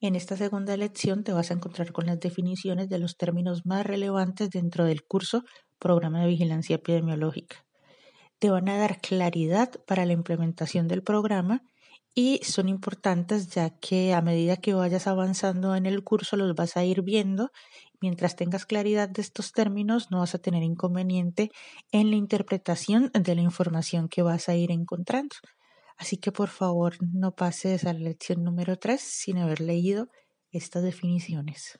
En esta segunda lección te vas a encontrar con las definiciones de los términos más relevantes dentro del curso Programa de Vigilancia Epidemiológica. Te van a dar claridad para la implementación del programa y son importantes ya que a medida que vayas avanzando en el curso los vas a ir viendo. Mientras tengas claridad de estos términos no vas a tener inconveniente en la interpretación de la información que vas a ir encontrando. Así que por favor no pases a la lección número 3 sin haber leído estas definiciones.